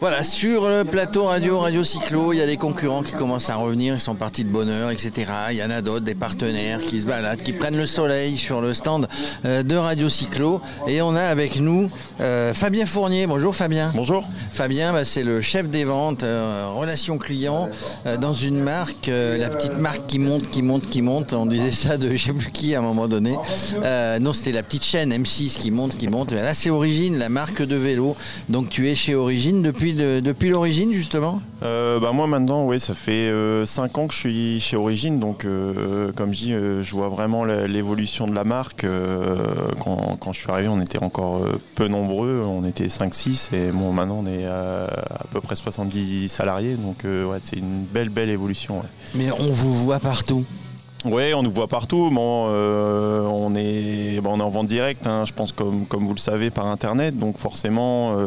Voilà, sur le plateau radio, Radio Cyclo, il y a des concurrents qui commencent à revenir, ils sont partis de bonne heure, etc. Il y en a d'autres, des partenaires qui se baladent, qui prennent le soleil sur le stand euh, de Radio Cyclo. Et on a avec nous euh, Fabien Fournier. Bonjour Fabien. Bonjour. Fabien, bah, c'est le chef des ventes, euh, relations clients, dans une marque, la petite marque qui monte, qui monte, qui monte. On disait ça de je sais plus qui à un moment donné. non, c'était la petite chaîne M6 qui monte, qui monte. Là, c'est Origine, la marque de vélo. Donc tu es chez Origine depuis depuis, l'origine justement euh, bah, Moi maintenant, oui, ça fait 5 euh, ans que je suis chez Origine, donc euh, comme je dis, je vois vraiment l'évolution de la marque. Quand, je suis arrivé, on était encore peu nombreux, on était 5-6 et bon, maintenant on est à, à peu près 70 salariés, donc ouais, c'est une belle, belle évolution. Mais on vous voit partout oui, on nous voit partout. Euh, on, est, en vente directe, hein, je pense, comme, comme vous le savez, par Internet. Donc forcément, euh,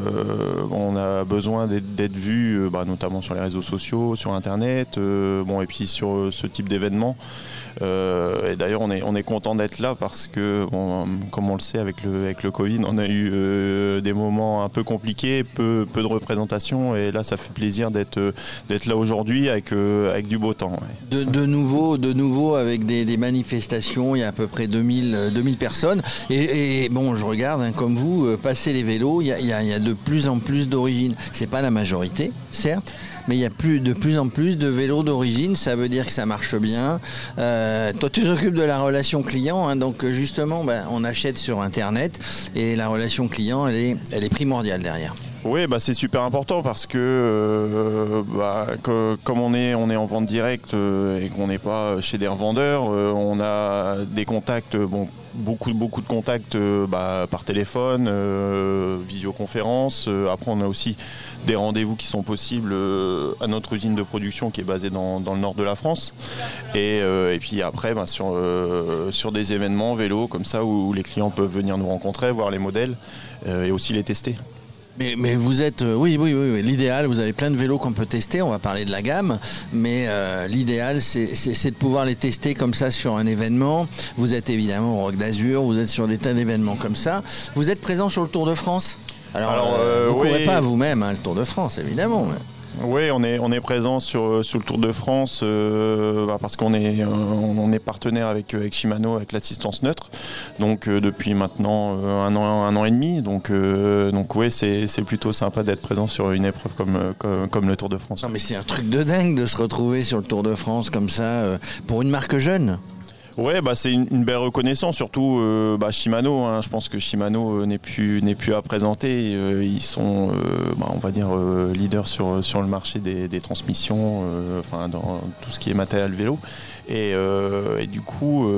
on a besoin d'être vu, euh, bah, notamment sur les réseaux sociaux, sur Internet, bon, et puis sur ce type d'événement. et d'ailleurs, on est, on est content d'être là parce que, comme on le sait, avec le, avec le Covid, on a eu des moments un peu compliqués, peu, peu de représentation. Et là, ça fait plaisir d'être là aujourd'hui avec, du beau temps. De nouveau avec des, manifestations, il y a à peu près 2000, 2000 euh, personnes. Et, bon, je regarde, hein, comme vous, euh, passer les vélos, il y, a, de plus en plus d'origine. C'est pas la majorité, certes, mais il y a plus, de plus en plus de vélos d'origine. Ça veut dire que ça marche bien. Euh, toi, tu t'occupes de la relation client, hein, donc justement, ben, on achète sur Internet et la relation client, elle est, elle est primordiale derrière. Oui, bah, c'est super important parce que, euh, bah, comme on est, on est en vente directe euh, et qu'on n'est pas chez des revendeurs, euh, on a des contacts, bon, beaucoup, beaucoup de contacts bah, par téléphone, visioconférence. après, on a aussi des rendez-vous qui sont possibles à notre usine de production qui est basée dans, le nord de la France. Et, et puis après, bah, sur, sur des événements vélo comme ça où, les clients peuvent venir nous rencontrer, voir les modèles et aussi les tester. Mais, vous êtes, euh, oui, oui, oui, l'idéal, vous avez plein de vélos qu'on peut tester, on va parler de la gamme, mais euh, l'idéal, c'est de pouvoir les tester comme ça sur un événement. Vous êtes évidemment au Rock d'Azur, vous êtes sur des tas d'événements comme ça. Vous êtes présent sur le Tour de France? Alors, euh, vous ne courez pas vous-même hein, le Tour de France, évidemment. Oui, on est, on est présent sur, sur le Tour de France euh, bah, parce qu'on est, on, est partenaire avec, Shimano, avec l'assistance neutre, donc euh, depuis maintenant euh, un, an, un an et demi. Donc, donc oui, c'est, plutôt sympa d'être présent sur une épreuve comme, comme, le Tour de France. Non, mais c'est un truc de dingue de se retrouver sur le Tour de France comme ça, pour une marque jeune. Ouais, bah c'est une, belle reconnaissance, surtout euh, bah, Shimano. Hein. je pense que Shimano euh, n'est plus n'est plus à présenter. Euh, ils sont, bah, on va dire, leaders sur sur le marché des, des transmissions, enfin dans tout ce qui est matériel vélo. Et, du coup,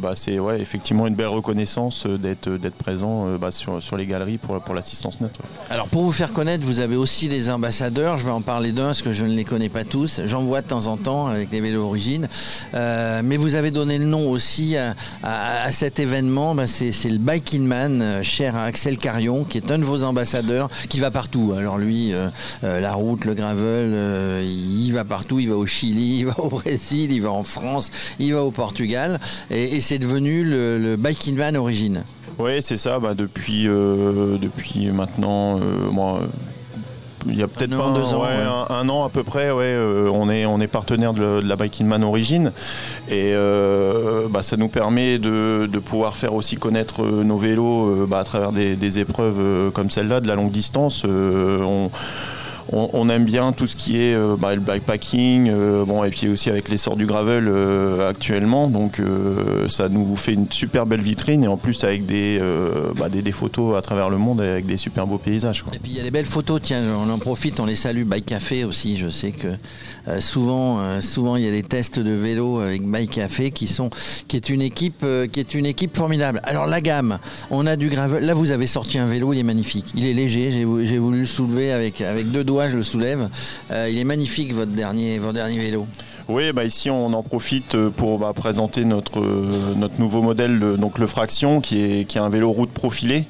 bah, c'est ouais, effectivement une belle reconnaissance d'être d'être présent bah, sur, sur les galeries pour pour l'assistance neutre. Alors pour vous faire connaître, vous avez aussi des ambassadeurs. Je vais en parler d'un parce que je ne les connais pas tous. J'en vois de temps en temps avec les vélos origines. mais vous avez donné nom aussi à, cet événement, ben, c'est, le Biking Man, euh, cher à Axel Carion, qui est un de vos ambassadeurs, qui va partout. Alors lui, euh, euh, la route, le gravel, il va partout, il va au Chili, il va au Brésil, il va en France, il va au Portugal, et, c'est devenu le, le Biking Man origine. Oui, c'est ça. Bah, depuis, depuis maintenant, moi, il y a peut-être pas un, an à peu près. Ouais, euh, on est on est partenaire de, la Biking Man Origine et euh, bah, ça nous permet de, pouvoir faire aussi connaître euh, nos vélos bah, à travers des, des épreuves comme celle-là de la longue distance. On, on, aime bien tout ce qui est euh, bah, le bikepacking, euh, bon, et puis aussi avec l'essor du gravel euh, actuellement. Donc ça nous fait une super belle vitrine et en plus avec des, bah, des, photos à travers le monde avec des super beaux paysages. Et puis il y a les belles photos, tiens, on en profite, on les salue. Bike Café aussi, je sais que souvent, souvent il y a des tests de vélo avec Bike Café qui, sont, qui, est une équipe, qui est une équipe formidable. Alors la gamme, on a du gravel. Là vous avez sorti un vélo, il est magnifique. Il est léger, j'ai voulu le soulever avec, avec deux doigts je le soulève. Euh, il est magnifique votre dernier, votre dernier vélo. Oui, bah ici on en profite euh, pour bah, présenter notre, euh, notre nouveau modèle, donc le Fraction, qui est, un vélo route profilé.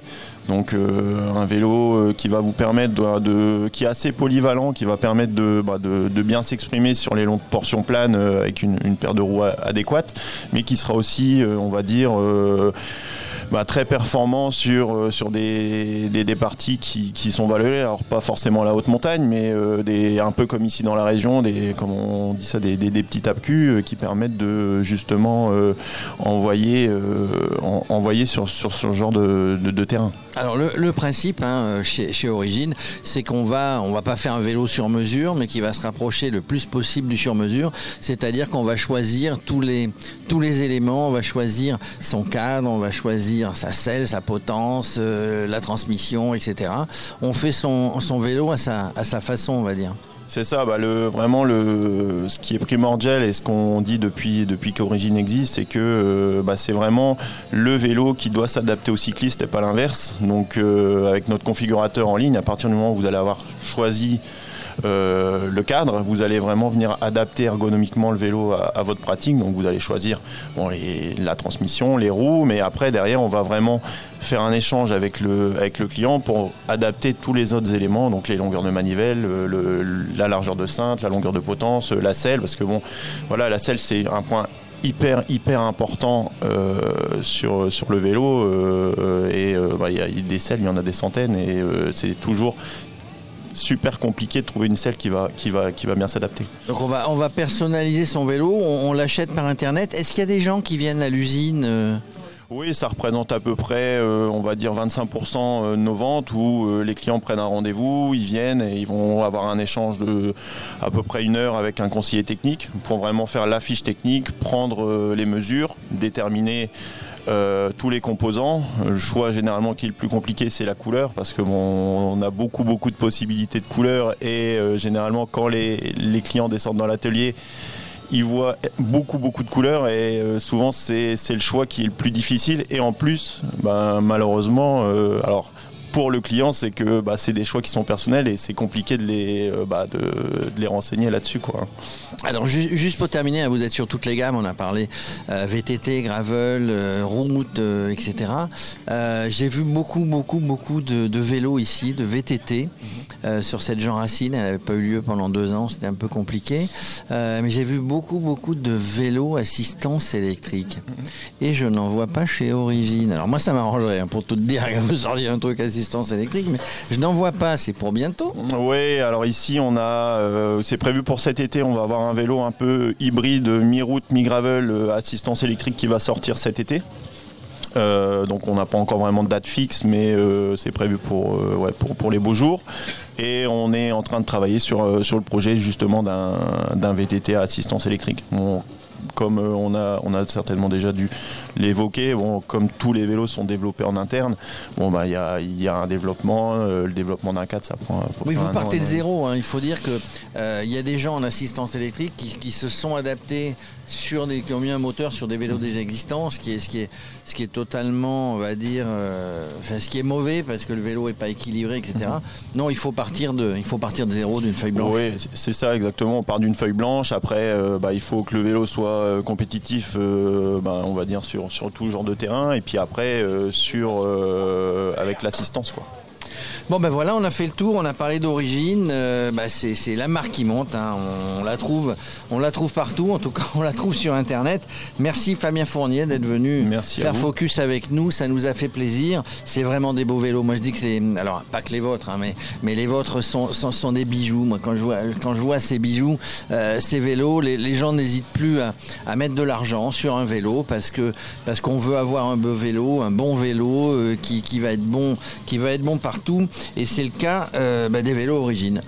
Donc un vélo qui va vous permettre de, qui est assez polyvalent, qui va permettre de, bah, bien s'exprimer sur les longues portions planes avec une, paire de roues adéquate, mais qui sera aussi, on va dire, bah, très performant sur, euh, sur des, des, parties qui, sont valorisées. Alors pas forcément la haute montagne, mais euh, un peu comme ici dans la région, des, comme on dit ça, des, des, petits tapecus euh, qui permettent de justement envoyer, sur, sur ce genre de, terrain. Alors le, principe hein, chez, Origine, c'est qu'on va, va pas faire un vélo sur mesure, mais qui va se rapprocher le plus possible du sur mesure. C'est-à-dire qu'on va choisir tous les, éléments, on va choisir son cadre, on va choisir sa selle, sa potence, euh, la transmission, etc. On fait son, vélo à sa façon, on va dire. C'est ça, bah, vraiment ce qui est primordial et ce qu'on dit depuis, depuis qu'Origine existe, c'est que euh, bah, c'est vraiment le vélo qui doit s'adapter au cycliste et pas l'inverse. Donc euh, avec notre configurateur en ligne, à partir du moment où vous allez avoir choisi euh, le cadre, vous allez vraiment venir adapter ergonomiquement le vélo à, votre pratique. Donc vous allez choisir la transmission, les roues, mais après derrière on va vraiment faire un échange avec le, avec le client pour adapter tous les autres éléments, donc les longueurs de manivelle, la largeur de cintre, la longueur de potence, la selle, parce que bon, voilà, la selle c'est un point hyper hyper important euh, sur, le vélo. Euh, et bah, il y a des selles, il y en a des centaines. Et c'est toujours super compliqué de trouver une selle qui va, qui va, qui va bien s'adapter. Donc on va, on va personnaliser son vélo, on, l'achète par internet. Est-ce qu'il y a des gens qui viennent à l'usine euh? Oui, ça représente à peu près, euh, on va dire 25% euh, de nos ventes où les clients prennent un rendez-vous, ils viennent et ils vont avoir un échange de à peu près une heure avec un conseiller technique pour vraiment faire la fiche technique, prendre les mesures, déterminer euh, tous les composants. Le choix généralement qui est le plus compliqué, c'est la couleur, parce que on a beaucoup beaucoup de possibilités de couleurs et euh, généralement quand les, clients descendent dans l'atelier, ils voient beaucoup beaucoup de couleurs et euh, souvent c'est le choix qui est le plus difficile et en plus ben, malheureusement alors pour le client, c'est que bah, c'est des choix qui sont personnels et c'est compliqué de les, euh, bah, de, les renseigner là-dessus. Quoi. Alors juste pour terminer, hein, vous êtes sur toutes les gammes, on a parlé euh, VTT, gravel, euh, route, etc. J'ai vu beaucoup, beaucoup, beaucoup de, vélos ici, de VTT sur cette Jean Racine. Elle n'avait pas eu lieu pendant deux ans, c'était un peu compliqué. mais j'ai vu beaucoup, beaucoup de vélos assistance électrique. Mhm. Et je n'en vois pas chez Origine. Alors moi, ça m'arrangerait, hein, pour tout te dire, vous sortir un truc assistance électrique, mais je n'en vois pas. C'est pour bientôt. Oui, alors ici, on a, euh, c'est prévu pour cet été. On va avoir un vélo un peu hybride, mi-route, mi-gravel, euh, assistance électrique qui va sortir cet été. Euh, donc on n'a pas encore vraiment de date fixe, mais c'est prévu pour, pour, pour, les beaux jours. Et on est en train de travailler sur, sur le projet justement d'un VTT à assistance électrique comme euh, on, a, on a certainement déjà dû l'évoquer, bon, comme tous les vélos sont développés en interne, bon, bah, il y, a, y a un développement, euh, le développement d'un cadre, ça prend. Oui, vous partez de zéro. Hein. Il faut dire qu'il euh, il y a des gens en assistance électrique qui, qui se sont adaptés sur des, qui ont mis un moteur sur des vélos déjà existants, ce qui est, ce qui est, ce qui est totalement, on va dire, euh, ce qui est mauvais parce que le vélo n'est pas équilibré, etc. Mhm. Non, il faut partir de, il faut partir de zéro, d'une feuille blanche. Oui, c'est ça exactement. On part d'une feuille blanche. Après, euh, bah, il faut que le vélo soit euh, compétitif, bah, on va dire sur, sur tout genre de terrain, et puis après sur avec l'assistance, quoi. Bon ben voilà, on a fait le tour, on a parlé d'origine. Euh, bah, c'est la marque qui monte. Hein. On, la trouve, on la trouve partout. En tout cas, on la trouve sur Internet. Merci Fabien Fournier d'être venu faire focus avec nous. Ça nous a fait plaisir. C'est vraiment des beaux vélos. Moi, je dis que c'est alors pas que les vôtres, hein, mais mais les vôtres sont, sont, des bijoux. Moi, quand je vois quand je vois ces bijoux, euh, ces vélos, les, gens n'hésitent plus à, mettre de l'argent sur un vélo parce que parce qu'on veut avoir un beau vélo, un bon vélo euh, qui, qui va être bon, qui va être bon partout. Et c'est le cas euh, bah, des vélos origines.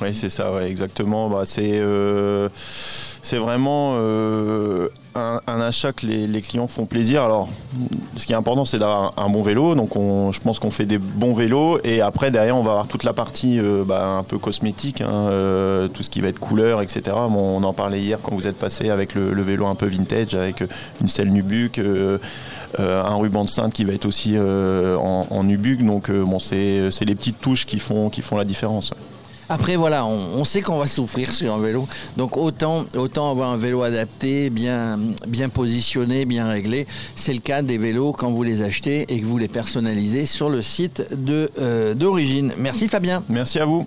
Oui, c'est ça, exactement. Bah, c'est euh, vraiment euh, un, achat que les, clients font plaisir. Alors, ce qui est important, c'est d'avoir un, bon vélo. Donc, je pense qu'on fait des bons vélos. Et après, derrière, on va avoir toute la partie bah, un peu cosmétique, hein, tout ce qui va être couleur, etc. on en parlait hier quand vous êtes passé avec le, vélo un peu vintage, avec une selle Nubuck. Euh, un ruban de cintre qui va être aussi euh, en, en, Donc euh, bon, c'est les petites touches qui font, qui font la différence. Après, voilà, on, sait qu'on va souffrir sur un vélo. Donc, autant, autant avoir un vélo adapté, bien, bien positionné, bien réglé. C'est le cas des vélos quand vous les achetez et que vous les personnalisez sur le site euh, d'origine. Merci Fabien. Merci à vous.